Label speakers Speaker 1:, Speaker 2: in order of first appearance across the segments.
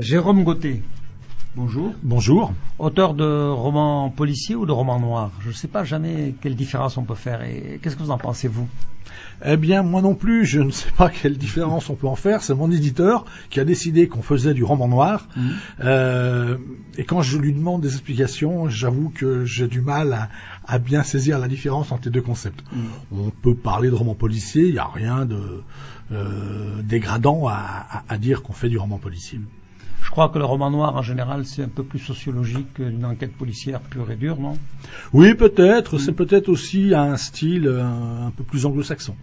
Speaker 1: Jérôme Gauthier, bonjour.
Speaker 2: Bonjour.
Speaker 1: Auteur de romans policiers ou de romans noirs Je ne sais pas jamais quelle différence on peut faire. Et qu'est-ce que vous en pensez, vous?
Speaker 2: Eh bien, moi non plus, je ne sais pas quelle différence on peut en faire. C'est mon éditeur qui a décidé qu'on faisait du roman noir.
Speaker 1: Mhm.
Speaker 2: Euh, et quand je lui demande des explications, j'avoue que j'ai du mal à, à bien saisir la différence entre les deux concepts.
Speaker 1: Mhm.
Speaker 2: On peut parler de roman policier, il n'y a rien de euh, dégradant à, à- à dire qu'on fait du roman policier.
Speaker 1: Je crois que le roman noir, en général, c'est un peu plus sociologique qu'une enquête policière pure et dure, non?
Speaker 2: Oui, peut-être. C'est peut-être aussi un style euh, un peu plus anglo-saxon.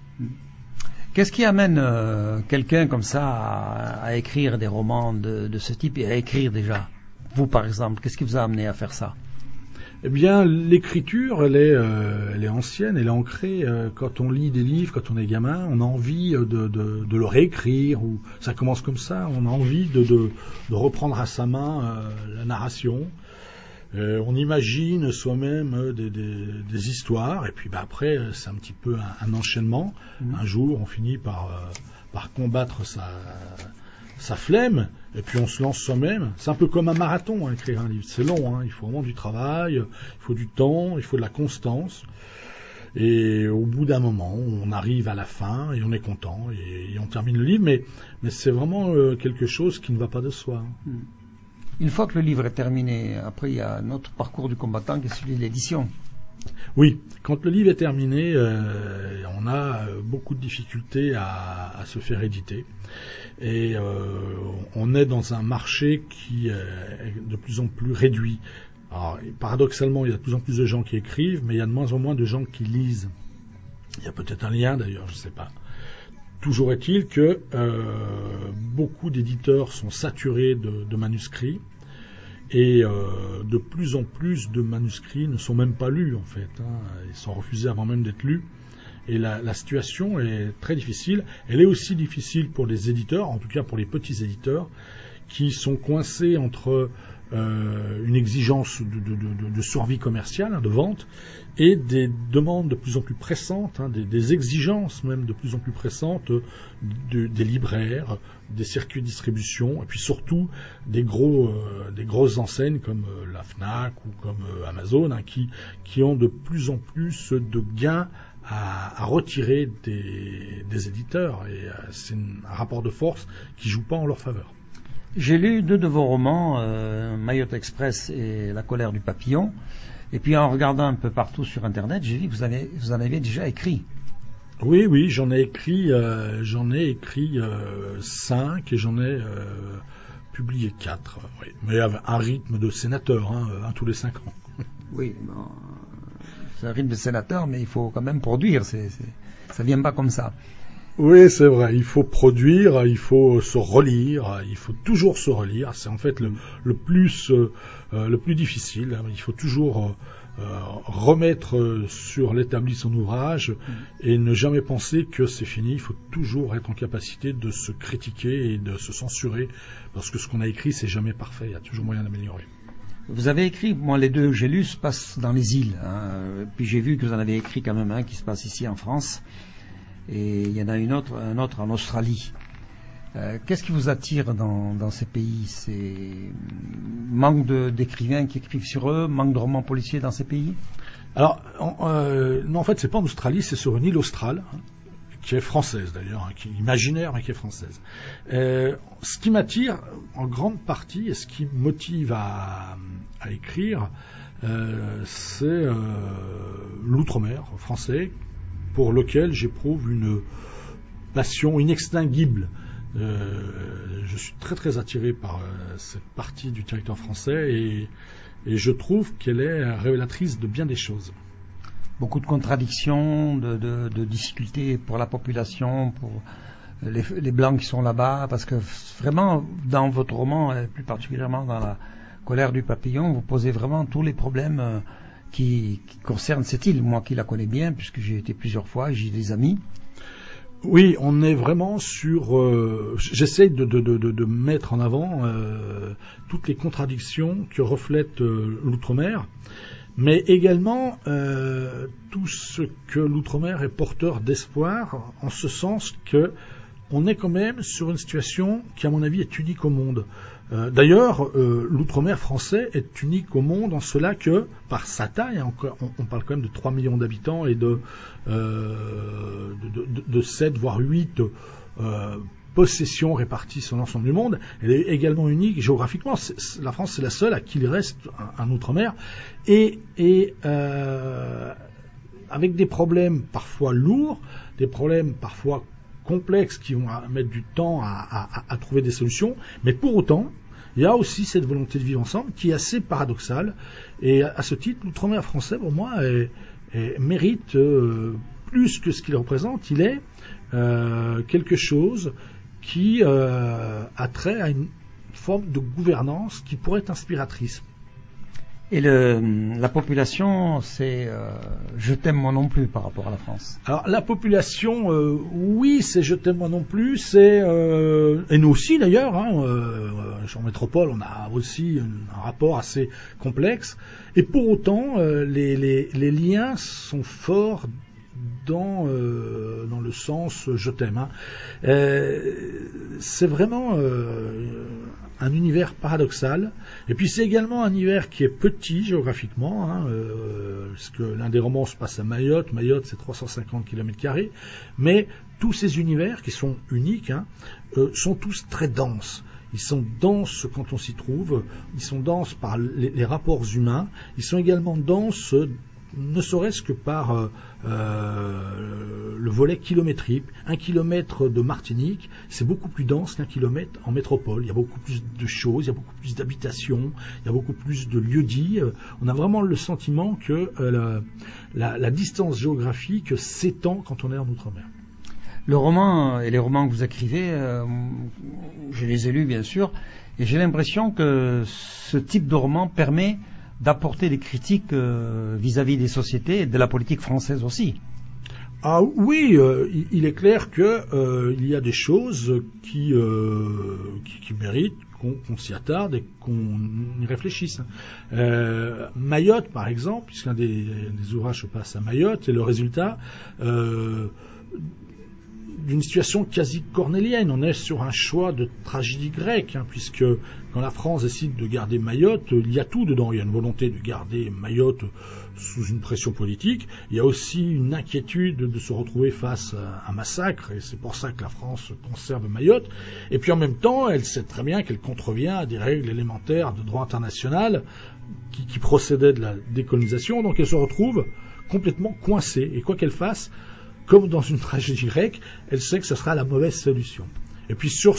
Speaker 1: Qu'est-ce qui amène euh, quelqu'un comme ça à, à écrire des romans de, de ce type et à écrire déjà? Vous, par exemple, qu'est-ce qui vous a amené à faire ça?
Speaker 2: Eh bien, l'écriture, elle est, euh, elle est ancienne, elle est ancrée. euh, quand on lit des livres, quand on est gamin, on a envie euh, de, de, de le réécrire, ou ça commence comme ça, on a envie de, de, de reprendre à sa main euh, la narration. On imagine soi-même des, des, des histoires, et puis bah, après, c'est un petit peu un, un enchaînement.
Speaker 1: Mhm.
Speaker 2: Un jour, on finit par, par combattre sa, sa flemme, et puis on se lance soi-même. C'est un peu comme un marathon, hein, écrire un livre. C'est long, hein, il faut vraiment du travail, il faut du temps, il faut de la constance. Et au bout d'un moment, on arrive à la fin et on est content et, on termine le livre, mais, c'est vraiment euh, quelque chose qui ne va pas de soi. hein.
Speaker 1: Une fois que le livre est terminé, après il y a notre parcours du combattant qui est celui de l'édition.
Speaker 2: Oui, quand le livre est terminé, euh, on a euh, beaucoup de difficultés à, se faire éditer. Et euh, on est dans un marché qui est de plus en plus réduit. Alors, paradoxalement, il y a de plus en plus de gens qui écrivent, mais il y a de moins en moins de gens qui lisent. Il y a peut-être un lien d'ailleurs, je ne sais pas. Toujours est-il que beaucoup d'éditeurs sont saturés de manuscrits et euh, de plus en plus de manuscrits ne sont même pas lus en fait. hein. Ils sont refusés avant même d'être lus. Et la, la situation est très difficile. Elle est aussi difficile pour les éditeurs, en tout cas pour les petits éditeurs, qui sont coincés entre euh, une exigence de, survie commerciale, hein, de vente, et des demandes de plus en plus pressantes, hein, des, exigences même de plus en plus pressantes euh, de- des libraires, des circuits de distribution, et puis surtout des, gros, euh, des grosses enseignes comme euh, la FNAC ou comme Amazon, hein, qui, qui ont de plus en plus de gains à, retirer des, des éditeurs. Et c'est un rapport de force qui joue pas en leur faveur.
Speaker 1: J'ai lu deux de vos romans, euh, Mayotte Express et La colère du papillon. Et puis en regardant un peu partout sur Internet, j'ai vu que vous, avez, vous en aviez déjà écrit.
Speaker 2: Oui, oui, j'en ai écrit, euh, j'en ai écrit euh, cinq et j'en ai publié quatre. oui. Mais à un rythme de sénateur, hein, un tous les cinq ans.
Speaker 1: Oui, bon, c'est un rythme de sénateur, mais il faut quand même produire. C'est, c'est, ça vient pas comme ça.
Speaker 2: Oui, c'est vrai. Il faut produire, il faut se relire, il faut toujours se relire. C'est en fait le, plus euh, euh, le plus difficile. Il faut toujours euh, euh, remettre euh, sur l'établi son ouvrage et ne jamais penser que c'est fini. Il faut toujours être en capacité de se critiquer et de se censurer parce que ce qu'on a écrit c'est jamais parfait. Il y a toujours moyen d'améliorer.
Speaker 1: Vous avez écrit, moi les deux que j'ai lus se passent dans les îles. hein. Puis j'ai vu que vous en avez écrit quand même un qui se passe ici en France. Et il y en a une autre, un autre en Australie. Euh, Qu'est-ce qui vous attire dans, ces pays? C'est manque de- d'écrivains qui écrivent sur eux, manque de romans policiers dans ces pays?
Speaker 2: Alors, euh, non, en fait, c'est pas en Australie, c'est sur une île australe, hein, qui est française d'ailleurs, hein, qui est imaginaire, mais qui est française. Euh, ce qui m'attire, en grande partie, et ce qui me motive à, écrire, c'est l'outre-mer français, pour lequel j'éprouve une passion inextinguible. Euh, je suis très très attiré par euh, cette partie du territoire français et, je trouve qu'elle est révélatrice de bien des choses.
Speaker 1: Beaucoup de contradictions, de, difficultés pour la population, pour les, les blancs qui sont là-bas, parce que vraiment, dans votre roman, et plus particulièrement dans la colère du papillon, vous posez vraiment tous les problèmes euh, qui, qui concernent cette île. Moi qui la connais bien, puisque j'ai été plusieurs fois, j'ai des amis.
Speaker 2: Oui, on est vraiment sur. euh, J'essaie de, de, de, de- de mettre en avant euh, toutes les contradictions que reflète euh, l'outre-mer, mais également euh, tout ce que l'outre-mer est porteur d'espoir, en ce sens que on est quand même sur une situation qui, à mon avis, est unique au monde. Euh, d'ailleurs, euh, l'outre-mer français est unique au monde en cela que, par sa taille, hein, on, parle quand même de 3 millions d'habitants et de, euh, de, 7 voire 8 possessions réparties sur l'ensemble du monde. Elle est également unique géographiquement. la France, c'est la seule à qui il reste un, outre-mer. Et, et avec des problèmes parfois lourds, des problèmes parfois complexes qui vont mettre du temps à, trouver des solutions, mais pour autant, il y a aussi cette volonté de vivre ensemble qui est assez paradoxale. Et à, ce titre, l'outre-mer français, pour moi, mérite euh, plus que ce qu'il représente. Il est euh, quelque chose qui euh, a trait à une forme de gouvernance qui pourrait être inspiratrice.
Speaker 1: Et le, la population, c'est euh, je t'aime moi non plus par rapport à la France.
Speaker 2: Alors la population, euh, oui, c'est je t'aime moi non plus, c'est euh, et nous aussi d'ailleurs. Hein, euh, en métropole, on a aussi un, rapport assez complexe. Et pour autant, les, les, les, liens sont forts dans, euh, dans le sens je t'aime. Hein. Euh, c'est vraiment euh, un univers paradoxal. Et puis c'est également un univers qui est petit géographiquement, hein, parce que l'un des romans se passe à Mayotte. Mayotte c'est 350 km, mais tous ces univers qui sont uniques hein, sont tous très denses. Ils sont denses quand on s'y trouve, ils sont denses par les, les, rapports humains, ils sont également denses ne serait-ce que par euh, euh, le volet kilométrique. Un kilomètre de Martinique, c'est beaucoup plus dense qu'un kilomètre en métropole. Il y a beaucoup plus de choses, il y a beaucoup plus d'habitations, il y a beaucoup plus de lieux dits. Euh, on a vraiment le sentiment que la, distance géographique s'étend quand on est en Outre-mer.
Speaker 1: Le roman et les romans que vous écrivez, je les ai lus bien sûr, et j'ai l'impression que ce type de roman permet d'apporter des critiques euh, vis-à-vis des sociétés et de la politique française aussi.
Speaker 2: Ah oui, euh, il est clair qu'il euh, y a des choses qui, qui, méritent qu'on s'y attarde et qu'on y réfléchisse. Mayotte, par exemple, puisqu'un des, des, ouvrages se passe à Mayotte, et le résultat d'une situation quasi cornélienne. On est sur un choix de tragédie grecque, hein, puisque quand la France décide de garder Mayotte, il y a tout dedans. Il y a une volonté de garder Mayotte sous une pression politique. Il y a aussi une inquiétude de se retrouver face à un massacre, et c'est pour ça que la France conserve Mayotte. Et puis en même temps, elle sait très bien qu'elle contrevient à des règles élémentaires de droit international qui, qui procédaient de la décolonisation, donc elle se retrouve complètement coincée. Et quoi qu'elle fasse, comme dans une tragédie grecque, elle sait que ce sera la mauvaise solution. Et puis sur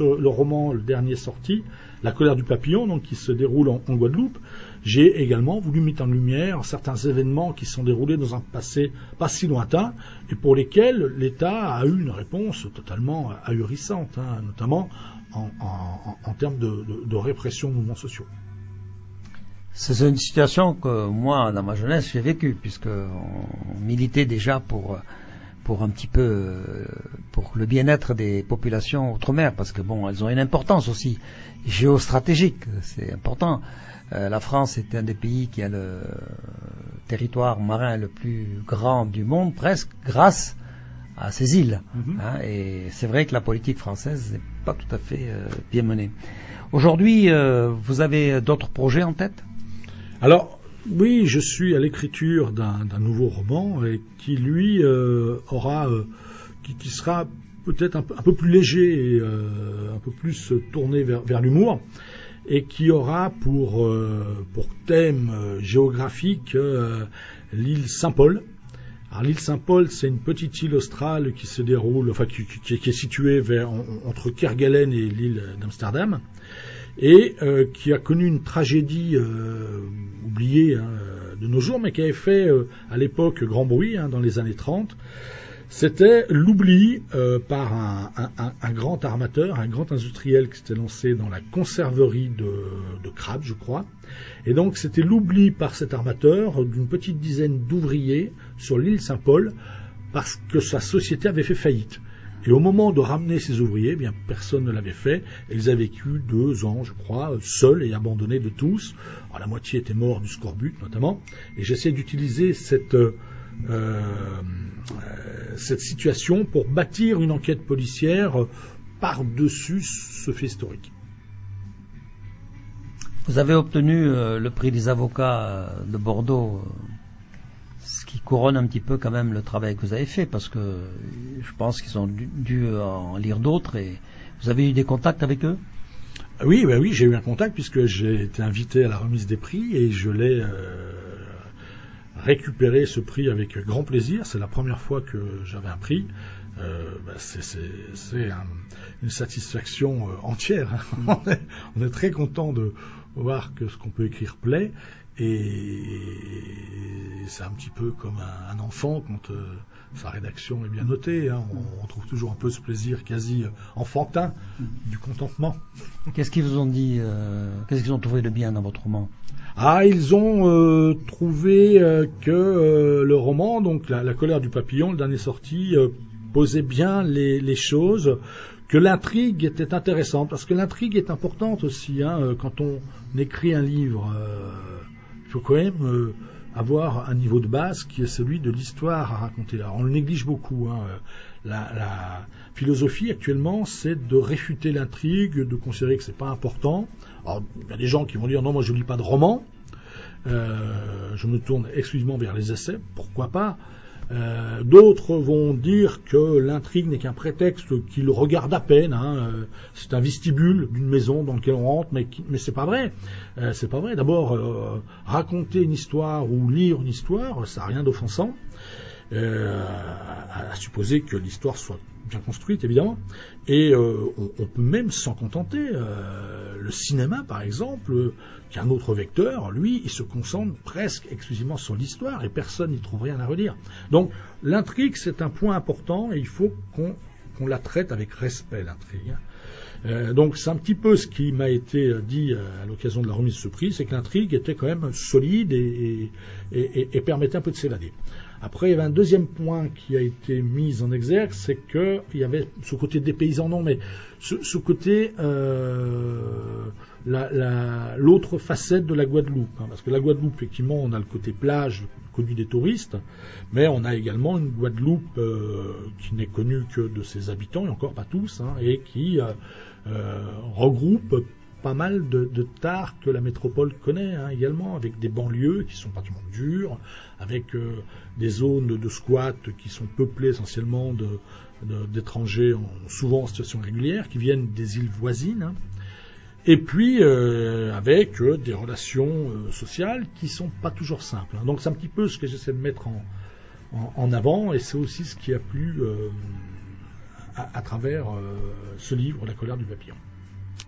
Speaker 2: le roman, le dernier sorti, La colère du papillon, donc qui se déroule en, Guadeloupe, j'ai également voulu mettre en lumière certains événements qui sont déroulés dans un passé pas si lointain et pour lesquels l'État a eu une réponse totalement ahurissante, hein, notamment en, termes de, répression de mouvements sociaux.
Speaker 1: C'est une situation que moi, dans ma jeunesse, j'ai vécue, puisque on militait déjà pour pour un petit peu euh, pour le bien-être des populations outre-mer parce que bon elles ont une importance aussi géostratégique c'est important. Euh, la France est un des pays qui a le territoire marin le plus grand du monde presque grâce à ces îles mhm. hein, et c'est vrai que la politique française n'est pas tout à fait euh, bien menée. Aujourd'hui vous avez d'autres projets en tête?
Speaker 2: Alors oui, je suis à l'écriture d'un nouveau roman et qui lui euh, aura, euh, qui, sera peut-être un, peu plus léger et euh, un peu plus tourné vers, l'humour et qui aura pour, pour thème géographique l'île Saint-Paul. Alors l'île Saint-Paul, c'est une petite île australe qui se déroule, enfin qui, est située vers, entre Kerguelen et l'île d'Amsterdam et euh, qui a connu une tragédie euh, oubliée hein, de nos jours, mais qui avait fait euh, à l'époque grand bruit hein, dans les années 30. C'était l'oubli par un, grand armateur, un grand industriel qui s'était lancé dans la conserverie de, de crabes, je crois. Et donc c'était l'oubli par cet armateur d'une petite dizaine d'ouvriers sur l'île Saint-Paul parce que sa société avait fait faillite. Et au moment de ramener ces ouvriers, eh bien personne ne l'avait fait. ils avaient vécu deux ans, je crois, seuls et abandonnés de tous. Alors, la moitié était mort du scorbut, notamment. Et j'essaie d'utiliser cette euh, euh, cette situation pour bâtir une enquête policière par-dessus ce fait historique.
Speaker 1: Vous avez obtenu euh, le prix des avocats euh, de Bordeaux, ce qui couronne un petit peu quand même le travail que vous avez fait, parce que je pense qu'ils ont dû, en lire d'autres et vous avez eu des contacts avec eux?
Speaker 2: Oui, bah oui, j'ai eu un contact puisque j'ai été invité à la remise des prix et je l'ai récupéré ce prix avec grand plaisir. C'est la première fois que j'avais un prix. Bah, c'est une satisfaction entière. Hein. on est très content de, voir que ce qu'on peut écrire plaît. Et c'est un petit peu comme un, enfant quand euh, sa rédaction est bien notée. Hein. On, trouve toujours un peu ce plaisir quasi enfantin du contentement.
Speaker 1: Qu'est-ce qu'ils vous ont dit euh, Qu'est-ce qu'ils ont trouvé de bien dans votre roman?
Speaker 2: Ah, ils ont euh, trouvé que le roman, donc la, colère du papillon, le dernier sorti, posait bien les choses que l'intrigue était intéressante, parce que l'intrigue est importante aussi. Hein, euh, quand on écrit un livre, euh, il faut quand même euh, avoir un niveau de base qui est celui de l'histoire à raconter. Là, on le néglige beaucoup. Hein, la, philosophie actuellement, c'est de réfuter l'intrigue, de considérer que c'est pas important. Alors, il y a des gens qui vont dire non, moi je lis pas de romans. je me tourne exclusivement vers les essais. Pourquoi pas? Euh, d'autres vont dire que l'intrigue n'est qu'un prétexte qu'ils regardent à peine. Hein. Euh, c'est un vestibule d'une maison dans lequel on rentre, mais, mais c'est pas vrai. Euh, c'est pas vrai. D'abord, raconter une histoire ou lire une histoire, ça n'a rien d'offensant. à supposer que l'histoire soit bien construite, évidemment. Et on, on, peut même s'en contenter. le cinéma, par exemple, qui est un autre vecteur, lui, il se concentre presque exclusivement sur l'histoire et personne n'y trouve rien à redire. Donc l'intrigue, c'est un point important et il faut qu'on la traite avec respect, l'intrigue. Euh, donc c'est un petit peu ce qui m'a été dit euh, à l'occasion de la remise de ce prix, c'est que l'intrigue était quand même solide et, permettait un peu de s'évader. Après, il y avait un deuxième point qui a été mis en exergue, c'est qu'il y avait ce côté des paysans, non, mais ce, côté euh, l'autre facette de la Guadeloupe. Hein, parce que la Guadeloupe, effectivement, on a le côté plage connu des touristes, mais on a également une Guadeloupe euh, qui n'est connue que de ses habitants, et encore pas tous, hein, et qui euh, regroupe pas mal de, de tares que la métropole connaît hein, également, avec des banlieues qui sont particulièrement dures, avec des zones de squat qui sont peuplées essentiellement d'étrangers souvent en situation régulière, qui viennent des îles voisines et puis euh, avec euh, des relations euh, sociales qui sont pas toujours simples. Hein. Donc c'est un petit peu ce que j'essaie de mettre en, avant, et c'est aussi ce qui a plu à, travers ce livre, La colère du papillon.